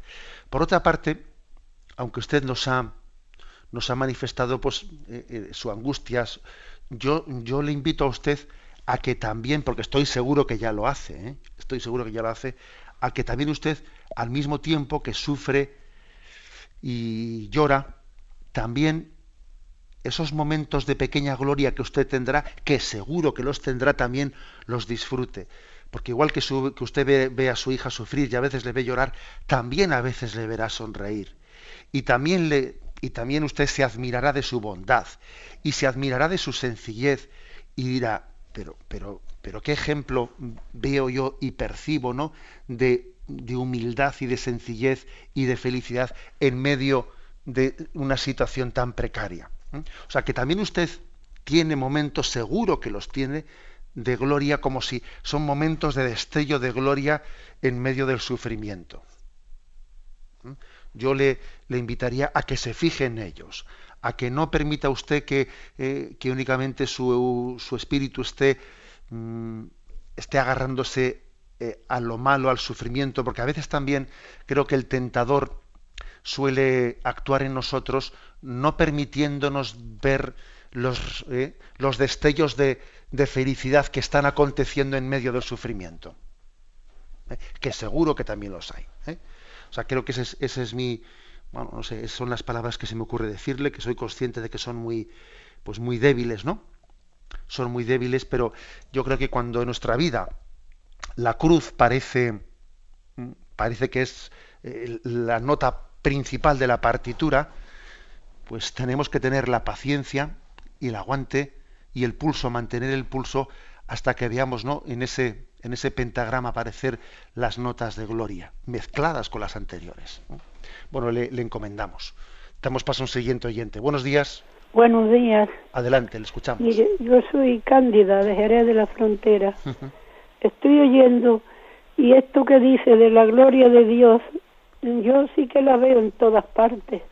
Por otra parte, aunque usted nos ha, nos ha manifestado pues, eh, su angustia, yo, yo le invito a usted a que también, porque estoy seguro que ya lo hace, ¿eh? estoy seguro que ya lo hace, a que también usted, al mismo tiempo que sufre y llora, también esos momentos de pequeña gloria que usted tendrá, que seguro que los tendrá también, los disfrute. Porque igual que, que usted ve, a su hija sufrir y a veces le ve llorar, también a veces le verá sonreír. Y también, le, y también usted se admirará de su bondad y se admirará de su sencillez y dirá, pero, pero, pero qué ejemplo veo yo y percibo, ¿no? De, humildad y de sencillez y de felicidad en medio de una situación tan precaria. O sea que también usted tiene momentos, seguro que los tiene, de gloria, como si son momentos de destello de gloria en medio del sufrimiento. Yo le, le invitaría a que se fije en ellos, a que no permita usted que, eh, únicamente su, espíritu esté, mm, esté agarrándose eh, a lo malo, al sufrimiento, porque a veces también creo que el tentador suele actuar en nosotros no permitiéndonos ver los, eh, los destellos de, de, felicidad que están aconteciendo en medio del sufrimiento. Que seguro que también los hay. O sea, creo que ese ese es mi, bueno, no sé, son las palabras que se me ocurre decirle, que soy consciente de que son muy, pues muy débiles, ¿no? Son muy débiles, pero yo creo que cuando en nuestra vida la cruz parece, parece que es eh, la nota principal de la partitura, pues tenemos que tener la paciencia y el aguante y el pulso, mantener el pulso hasta que veamos, ¿no? En ese, en ese pentagrama aparecer las notas de gloria, mezcladas con las anteriores bueno, le, encomendamos. Damos paso a un siguiente oyente. Buenos días. Buenos días. Adelante, le escuchamos. yo soy Cándida de Jerez de la Frontera. Estoy oyendo y esto que dice de la gloria de Dios, yo sí que la veo en todas partes.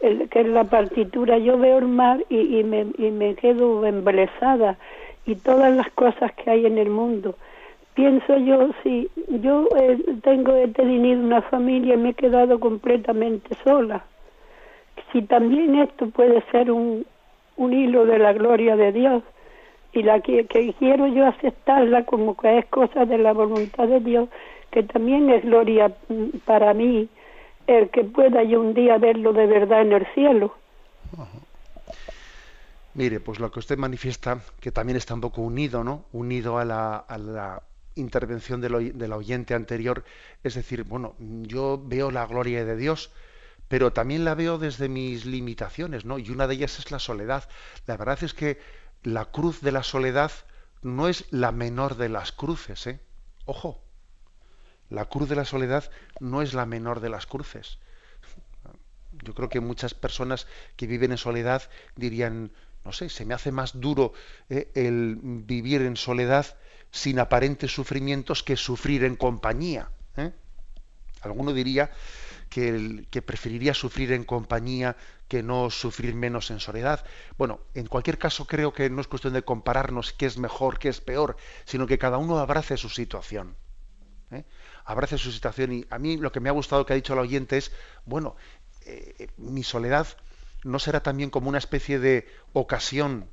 El, que en la partitura yo veo el mar y, me, y me quedo embelesada y todas las cosas que hay en el mundo pienso yo, si yo eh, tengo, he tenido una familia y me he quedado completamente sola. Si también esto puede ser un, un hilo de la gloria de Dios y la que, que quiero yo aceptarla como que es cosa de la voluntad de Dios, que también es gloria mm, para mí, el que pueda yo un día verlo de verdad en el cielo. Mire, pues lo que usted manifiesta, que también está un poco unido, ¿no? Unido a la, a la intervención del, oyente anterior, es decir, bueno, yo veo la gloria de Dios, pero también la veo desde mis limitaciones, ¿no? Y una de ellas es la soledad. La verdad es que la cruz de la soledad no es la menor de las cruces, ¿eh? Ojo, la cruz de la soledad no es la menor de las cruces. Yo creo que muchas personas que viven en soledad dirían, no sé, se me hace más duro ¿eh? el vivir en soledad sin aparentes sufrimientos que sufrir en compañía. ¿eh? Alguno diría que, que, preferiría sufrir en compañía que no sufrir menos en soledad. Bueno, en cualquier caso creo que no es cuestión de compararnos qué es mejor, qué es peor, sino que cada uno abrace su situación. ¿eh? Abrace su situación y a mí lo que me ha gustado que ha dicho el oyente es, bueno, eh, mi soledad no será también como una especie de ocasión,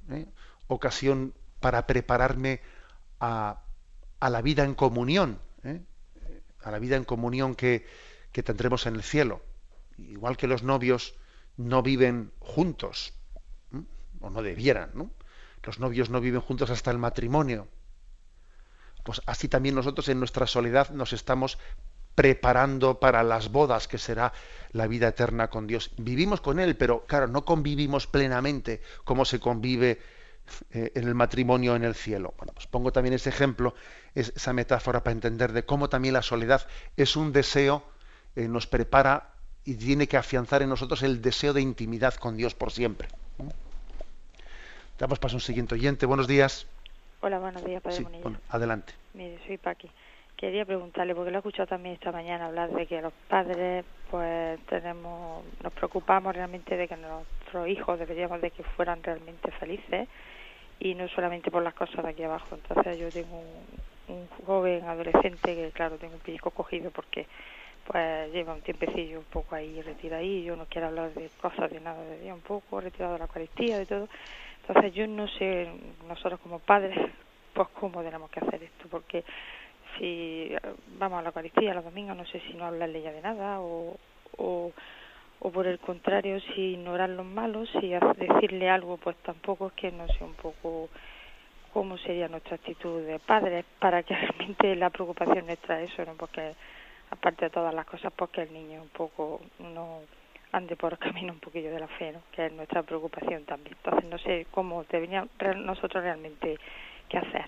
ocasión para prepararme a, la vida en comunión, ¿eh? a la vida en comunión que, tendremos en el cielo. Igual que los novios no viven juntos, o no debieran, ¿no? Los novios no viven juntos hasta el matrimonio. Pues así también nosotros en nuestra soledad nos estamos preparando para las bodas que será la vida eterna con Dios. Vivimos con Él, pero claro, no convivimos plenamente como se convive eh, en el matrimonio en el cielo. Bueno, pues pongo también ese ejemplo, esa metáfora para entender de cómo también la soledad es un deseo, eh, nos prepara y tiene que afianzar en nosotros el deseo de intimidad con Dios por siempre. Damos paso a un siguiente oyente. Buenos días. Hola, buenos días, Padre sí, adelante. Mire, soy Paqui. Quería preguntarle, porque lo he escuchado también esta mañana hablar de que los padres, pues tenemos, nos preocupamos realmente de que nuestros hijos deberíamos de que fueran realmente felices y no solamente por las cosas de aquí abajo. Entonces yo tengo un, joven adolescente que, claro, tengo un pellizco cogido porque pues lleva un tiempecillo un poco ahí yo no quiero hablar de cosas de nada de Dios, un poco retirado de la Eucaristía, de todo. Entonces yo no sé, nosotros como padres, [laughs] pues cómo tenemos que hacer esto, porque si vamos a la Eucaristía los domingos, no sé si no hablarle ya de nada o, o, o por el contrario, si ignorar los malos, si decirle algo, pues tampoco es que no sea un poco cómo sería nuestra actitud de padres para que [laughs] realmente la preocupación nuestra eso, ¿no? Porque aparte de todas las cosas, porque pues el niño un poco no ande por el [laughs] camino un poquillo de la fe, ¿no? que es nuestra preocupación también. Entonces no sé cómo deberíamos nosotros realmente qué hacer.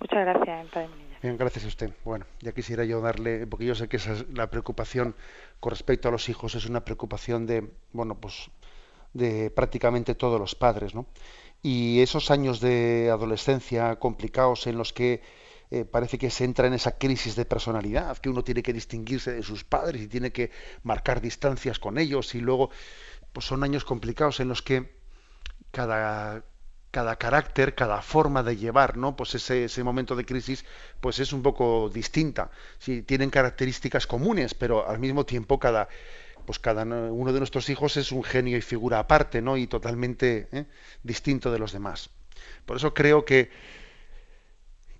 Muchas gracias, Padre gracias a usted. Bueno, ya quisiera yo darle, porque yo sé que esa es la preocupación con respecto a los hijos, es una preocupación de, bueno, pues de prácticamente todos los padres, ¿no? Y esos años de adolescencia complicados en los que eh, parece que se entra en esa crisis de personalidad, que uno tiene que distinguirse de sus padres y tiene que marcar distancias con ellos y luego pues son años complicados en los que cada, cada carácter, cada forma de llevar, ¿no? Pues ese, ese, momento de crisis, pues es un poco distinta. Sí, tienen características comunes, pero al mismo tiempo cada, pues cada uno de nuestros hijos es un genio y figura aparte, ¿no? Y totalmente ¿eh? distinto de los demás. Por eso creo que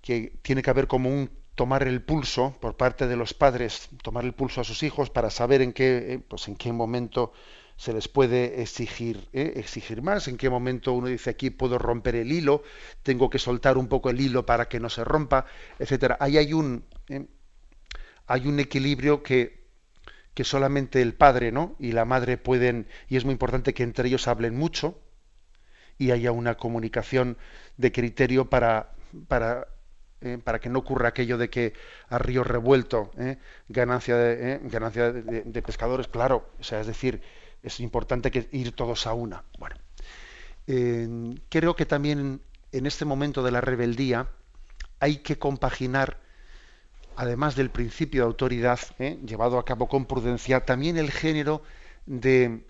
que tiene que haber como un tomar el pulso por parte de los padres, tomar el pulso a sus hijos para saber en qué, eh, pues en qué momento se les puede exigir, eh, exigir más, en qué momento uno dice aquí puedo romper el hilo, tengo que soltar un poco el hilo para que no se rompa, etcétera. Ahí hay un eh, hay un equilibrio que, que solamente el padre ¿no? y la madre pueden, y es muy importante que entre ellos hablen mucho y haya una comunicación de criterio para, para eh, para que no ocurra aquello de que a río revuelto, eh, ganancia, de, eh, ganancia de, pescadores, claro, o sea, es decir, es importante que ir todos a una. Bueno, creo que también en este momento de la rebeldía hay que compaginar, además del principio de autoridad, llevado a cabo con prudencia, también el género de,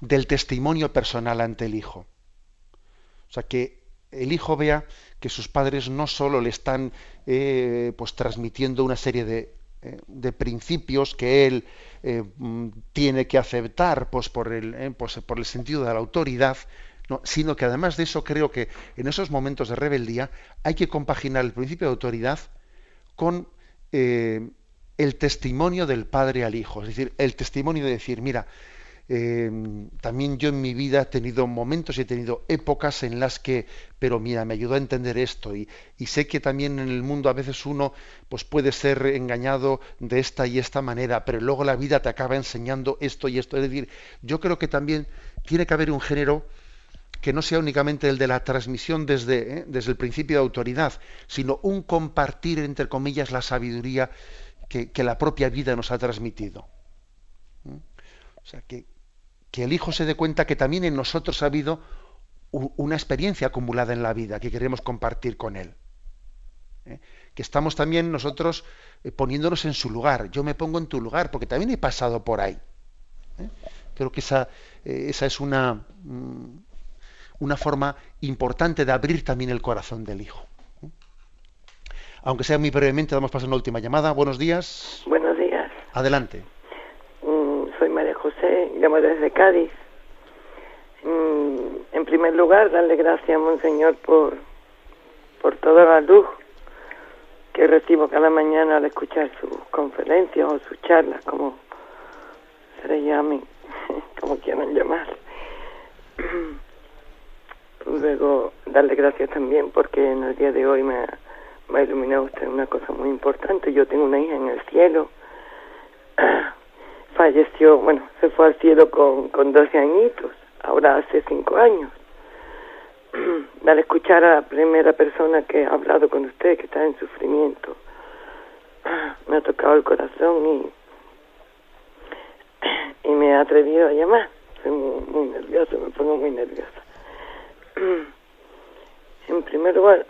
del testimonio personal ante el hijo. O sea, que el hijo vea que sus padres no solo le están eh, pues transmitiendo una serie de, eh, de principios que él eh, mm, tiene que aceptar pues por el, pues, por el sentido de la autoridad, sino que además de eso creo que en esos momentos de rebeldía hay que compaginar el principio de autoridad con el testimonio del padre al hijo, es decir, el testimonio de decir, mira, Em, también yo en mi vida he tenido momentos y he tenido épocas en las que, pero mira, me ayudó a entender esto y, sé que también en el mundo a veces uno pues puede ser engañado de esta y esta manera, pero luego la vida te acaba enseñando esto y esto. Es decir, yo creo que también tiene que haber un género que no sea únicamente el de la transmisión desde, ¿eh? desde el principio de autoridad, sino un compartir, entre comillas, la sabiduría que, que la propia vida nos ha transmitido. O sea, que, que el Hijo se dé cuenta que también en nosotros ha habido una experiencia acumulada en la vida que queremos compartir con Él. ¿eh? Que estamos también nosotros eh, poniéndonos en su lugar. Yo me pongo en tu lugar porque también he pasado por ahí. ¿eh? Creo que esa, esa es una, mm, una forma importante de abrir también el corazón del Hijo. Aunque sea muy brevemente, damos paso a una última llamada. Buenos días. Buenos días. Adelante Llamo desde Cádiz. Mm, en primer lugar, darle gracias a Monseñor por, por toda la luz que recibo cada mañana al escuchar sus conferencias o sus charlas, como se le llamen, [laughs] como quieran llamar. [clears throat] Luego, darle gracias también porque en el día de hoy me, me ha iluminado usted una cosa muy importante. Yo tengo una hija en el cielo [clears throat] falleció, bueno, se fue al cielo con, con 12 añitos, ahora hace 5 años. [clears throat] Al escuchar a la primera persona que ha hablado con usted, que está en sufrimiento, [clears throat] me ha tocado el corazón y [clears throat] y me he atrevido a llamar. Soy muy, muy nerviosa, me pongo muy nerviosa. En primer lugar,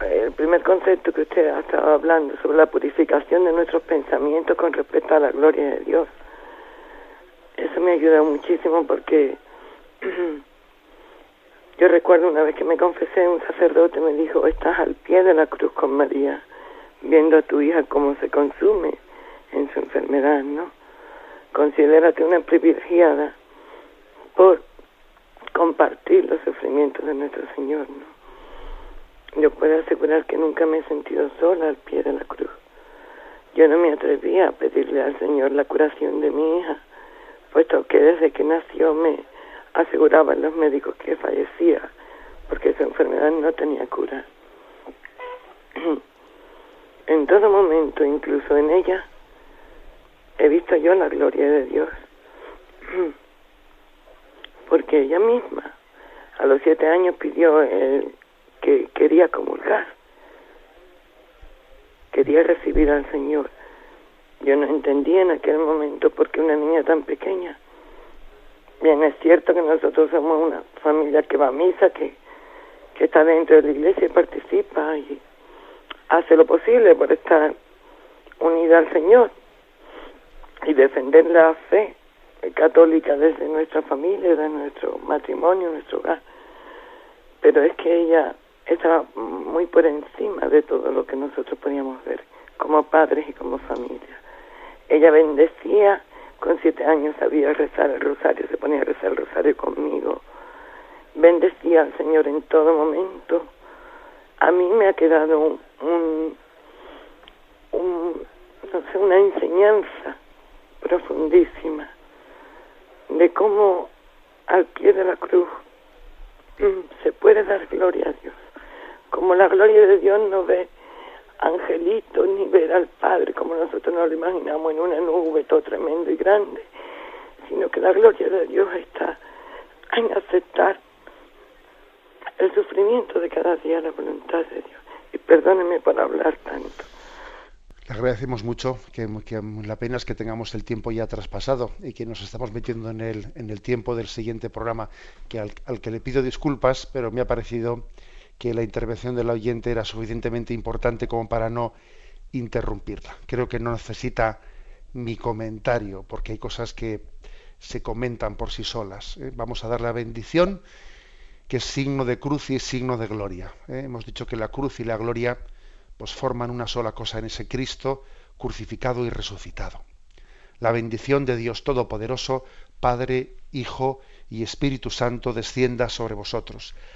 el primer concepto que usted ha estado hablando sobre la purificación de nuestros pensamientos con respecto a la gloria de Dios, eso me ayuda muchísimo porque [clears throat] yo recuerdo una vez que me confesé, un sacerdote me dijo, estás al pie de la cruz con María, viendo a tu hija cómo se consume en su enfermedad, ¿no? Considérate una privilegiada por compartir los sufrimientos de nuestro Señor, ¿no? Yo puedo asegurar que nunca me he sentido sola al pie de la cruz. Yo no me atrevía a pedirle al Señor la curación de mi hija, puesto que desde que nació me aseguraban los médicos que fallecía porque su enfermedad no tenía cura. [clears throat] En todo momento, incluso en ella, he visto yo la gloria de Dios. [clears throat] Porque ella misma, a los siete años, pidió el, que quería comulgar, quería recibir al Señor. Yo no entendía en aquel momento por qué una niña tan pequeña. Bien, es cierto que nosotros somos una familia que va a misa, que, que está dentro de la iglesia y participa y hace lo posible por estar unida al Señor y defender la fe católica desde nuestra familia, de nuestro matrimonio, nuestro hogar. Pero es que ella estaba muy por encima de todo lo que nosotros podíamos ver como padres y como familia. Ella bendecía, con siete años sabía rezar el rosario, se ponía a rezar el rosario conmigo. Bendecía al Señor en todo momento. A mí me ha quedado no sé, una enseñanza profundísima de cómo al pie de la cruz mm, se puede dar gloria a Dios como la gloria de Dios no ve angelitos ni ver al Padre como nosotros nos lo imaginamos en una nube todo tremendo y grande, sino que la gloria de Dios está en aceptar el sufrimiento de cada día, la voluntad de Dios. Y perdóneme por hablar tanto. Le agradecemos mucho, que, la pena es que tengamos el tiempo ya traspasado y que nos estamos metiendo en el, en el tiempo del siguiente programa, que al, al que le pido disculpas, pero me ha parecido que la intervención del oyente era suficientemente importante como para no interrumpirla. Creo que no necesita mi comentario, porque hay cosas que se comentan por sí solas. ¿eh? Vamos a dar la bendición, que es signo de cruz y es signo de gloria. ¿eh? Hemos dicho que la cruz y la gloria pues forman una sola cosa en ese Cristo crucificado y resucitado. La bendición de Dios Todopoderoso, Padre, Hijo y Espíritu Santo descienda sobre vosotros.